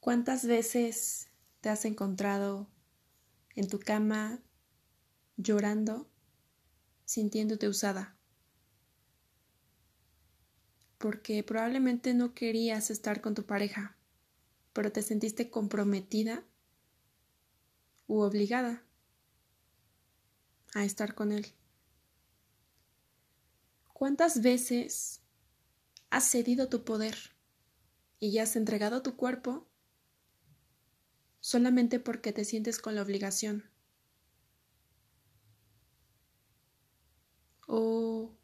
¿Cuántas veces te has encontrado en tu cama llorando, sintiéndote usada? Porque probablemente no querías estar con tu pareja, pero te sentiste comprometida u obligada a estar con él. ¿Cuántas veces has cedido tu poder y ya has entregado tu cuerpo solamente porque te sientes con la obligación. ¿O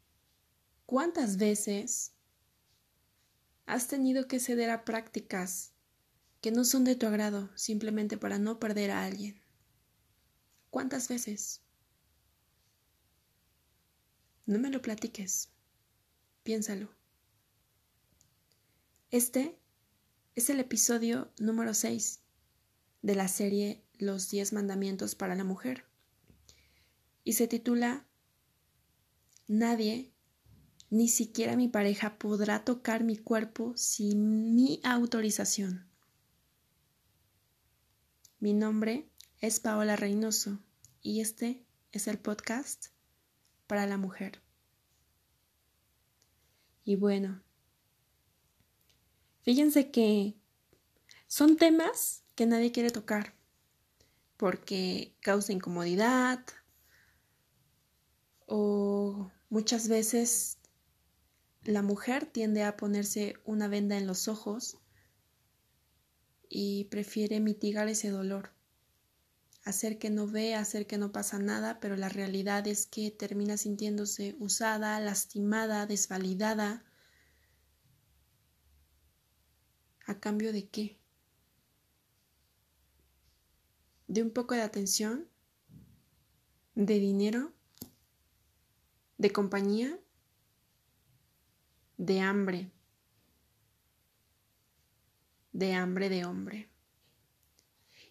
cuántas veces has tenido que ceder a prácticas que no son de tu agrado simplemente para no perder a alguien? ¿Cuántas veces? No me lo platiques. Piénsalo. Este es el episodio número 6 de la serie Los diez mandamientos para la mujer y se titula Nadie, ni siquiera mi pareja, podrá tocar mi cuerpo sin mi autorización. Mi nombre es Paola Reynoso y este es el podcast para la mujer. Y bueno, fíjense que son temas que nadie quiere tocar porque causa incomodidad o muchas veces la mujer tiende a ponerse una venda en los ojos y prefiere mitigar ese dolor, hacer que no ve, hacer que no pasa nada, pero la realidad es que termina sintiéndose usada, lastimada, desvalidada. ¿A cambio de qué? De un poco de atención, de dinero, de compañía, de hambre, de hambre de hombre.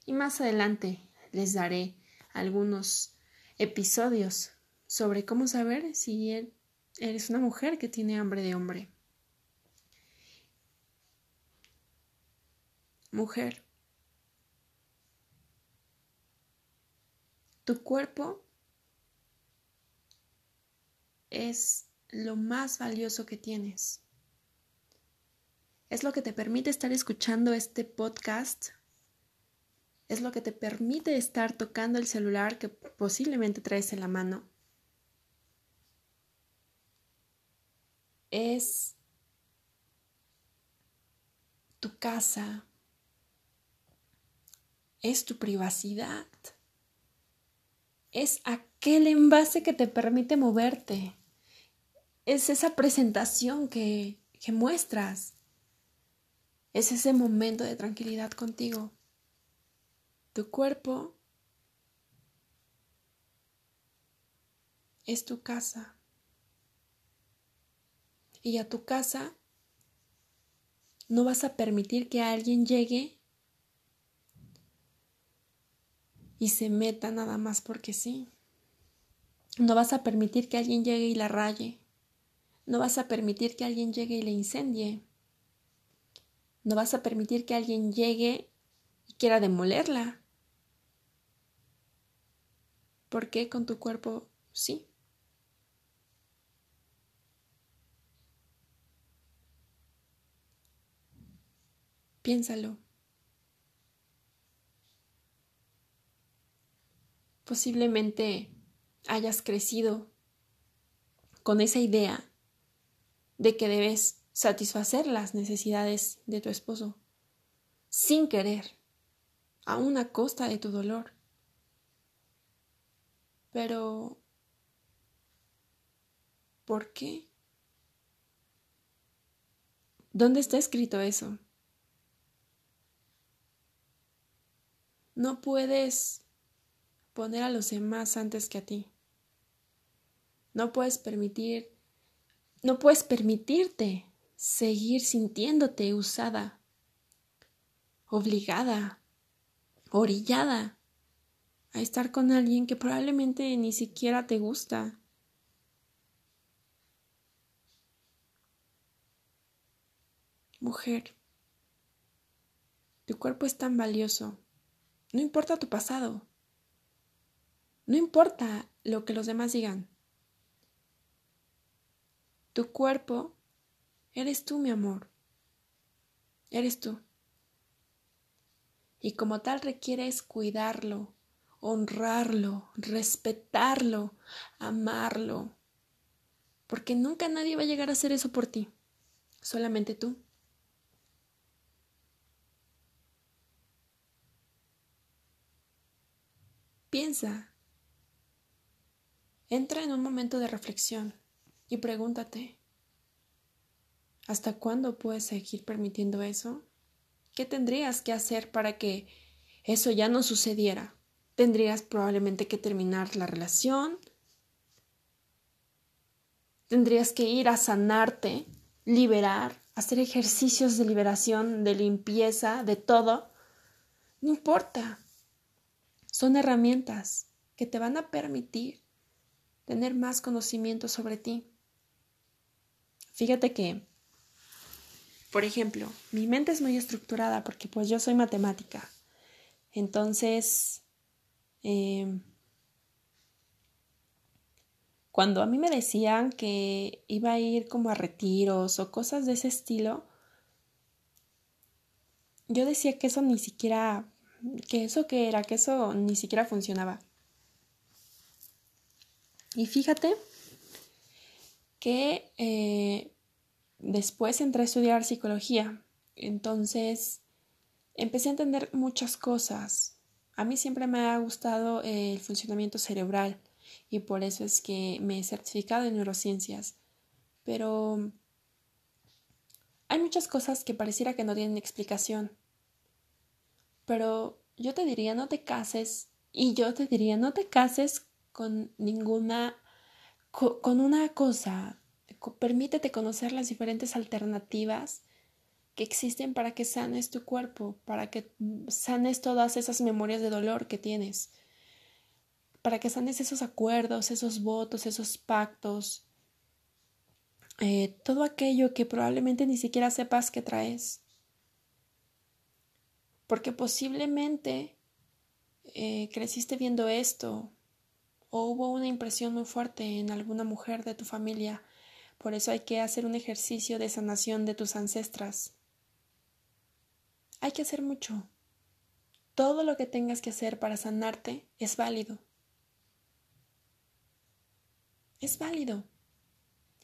Y más adelante les daré algunos episodios sobre cómo saber si eres una mujer que tiene hambre de hombre. Mujer, Tu cuerpo es lo más valioso que tienes. Es lo que te permite estar escuchando este podcast. Es lo que te permite estar tocando el celular que posiblemente traes en la mano. Es tu casa. Es tu privacidad es aquel envase que te permite moverte. Es esa presentación que, que muestras. Es ese momento de tranquilidad contigo. Tu cuerpo es tu casa. Y a tu casa no vas a permitir que alguien llegue y se meta nada más porque sí. No vas a permitir que alguien llegue y la raye. No vas a permitir que alguien llegue y la incendie. No vas a permitir que alguien llegue y quiera demolerla. ¿Por qué con tu cuerpo sí? Piénsalo. Posiblemente hayas crecido con esa idea de que debes satisfacer las necesidades de tu esposo sin querer, a una costa de tu dolor. Pero, ¿por qué? ¿Dónde está escrito eso? No puedes poner a los demás antes que a ti. No puedes permitir, no puedes permitirte seguir sintiéndote usada, obligada, orillada a estar con alguien que probablemente ni siquiera te gusta. Mujer, Tu cuerpo es tan valioso. No importa tu pasado. No importa lo que los demás digan. Tu cuerpo eres tú, mi amor. Eres tú. Y como tal requieres cuidarlo, honrarlo, respetarlo, amarlo. Porque nunca nadie va a llegar a hacer eso por ti. Solamente tú. Piensa. Entra en un momento de reflexión y pregúntate, ¿hasta cuándo puedes seguir permitiendo eso? ¿Qué tendrías que hacer para que eso ya no sucediera? Tendrías probablemente que terminar la relación. Tendrías que ir a sanarte, liberar, hacer ejercicios de liberación, de limpieza, de todo. No importa. Son herramientas que te van a permitir tener más conocimiento sobre ti. Fíjate que por ejemplo, mi mente es muy estructurada porque pues yo soy matemática. Entonces, em, cuando a mí me decían que iba a ir como a retiros o cosas de ese estilo, yo decía que eso ni siquiera, que eso que era, que eso ni siquiera funcionaba. Y fíjate que eh, Después entré a estudiar psicología. Entonces empecé a entender muchas cosas. A mí siempre me ha gustado el funcionamiento cerebral y por eso es que me he certificado en neurociencias. Pero hay muchas cosas que pareciera que no tienen explicación. Pero yo te diría no te cases y yo te diría no te cases con ninguna con una cosa permítete conocer las diferentes alternativas que existen para que sanes tu cuerpo, para que sanes todas esas memorias de dolor que tienes, para que sanes esos acuerdos, esos votos, esos pactos, eh, todo aquello que probablemente ni siquiera sepas que traes. Porque posiblemente eh, creciste viendo esto o hubo una impresión muy fuerte en alguna mujer de tu familia por eso hay que hacer un ejercicio de sanación de tus ancestras. Hay que hacer mucho. Todo lo que tengas que hacer para sanarte es válido. Es válido.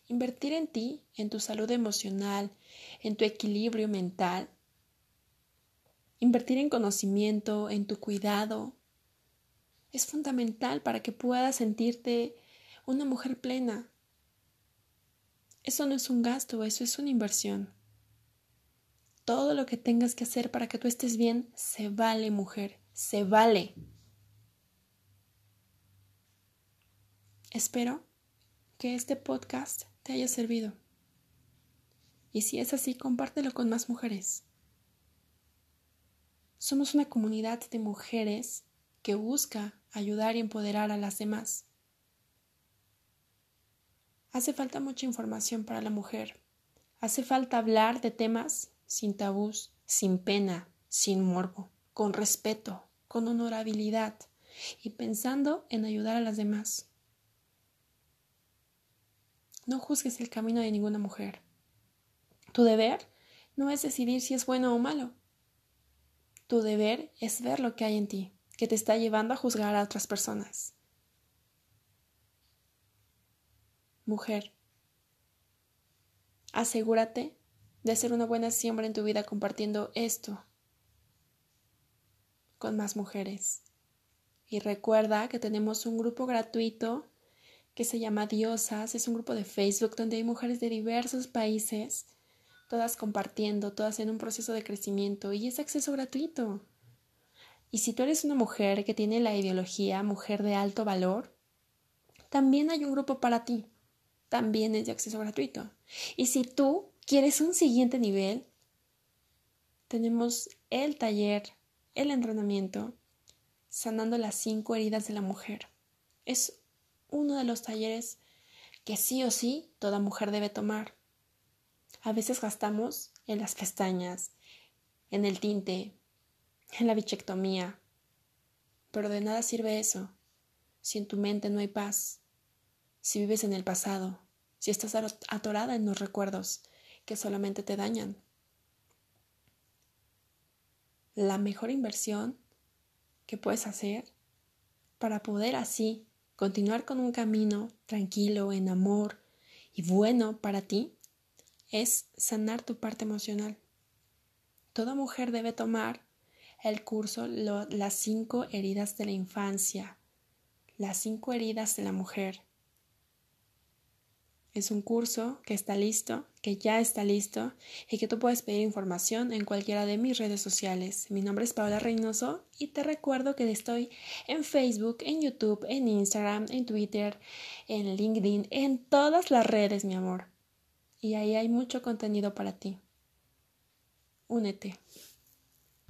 Invertir en ti, en tu salud emocional, en tu equilibrio mental, invertir en conocimiento, en tu cuidado, es fundamental para que puedas sentirte una mujer plena, eso no es un gasto, eso es una inversión. Todo lo que tengas que hacer para que tú estés bien, se vale, mujer, se vale. Espero que este podcast te haya servido. Y si es así, compártelo con más mujeres. Somos una comunidad de mujeres que busca ayudar y empoderar a las demás. Hace falta mucha información para la mujer. Hace falta hablar de temas sin tabús, sin pena, sin morbo, con respeto, con honorabilidad y pensando en ayudar a las demás. No juzgues el camino de ninguna mujer. Tu deber no es decidir si es bueno o malo. Tu deber es ver lo que hay en ti, que te está llevando a juzgar a otras personas. Mujer, asegúrate de hacer una buena siembra en tu vida compartiendo esto con más mujeres. Y recuerda que tenemos un grupo gratuito que se llama Diosas. Es un grupo de Facebook donde hay mujeres de diversos países, todas compartiendo, todas en un proceso de crecimiento y es acceso gratuito. Y si tú eres una mujer que tiene la ideología mujer de alto valor, también hay un grupo para ti también es de acceso gratuito. Y si tú quieres un siguiente nivel, tenemos el taller, el entrenamiento, sanando las cinco heridas de la mujer. Es uno de los talleres que sí o sí toda mujer debe tomar. A veces gastamos en las pestañas, en el tinte, en la bichectomía. Pero de nada sirve eso si en tu mente no hay paz, si vives en el pasado, si estás atorada en los recuerdos que solamente te dañan. La mejor inversión que puedes hacer para poder así continuar con un camino tranquilo, en amor y bueno para ti, es sanar tu parte emocional. Toda mujer debe tomar el curso Las cinco heridas de la infancia, las cinco heridas de la mujer. Es un curso que está listo, que ya está listo y que tú puedes pedir información en cualquiera de mis redes sociales. Mi nombre es Paola Reynoso y te recuerdo que estoy en Facebook, en YouTube, en Instagram, en Twitter, en LinkedIn, en todas las redes, mi amor. Y ahí hay mucho contenido para ti. Únete.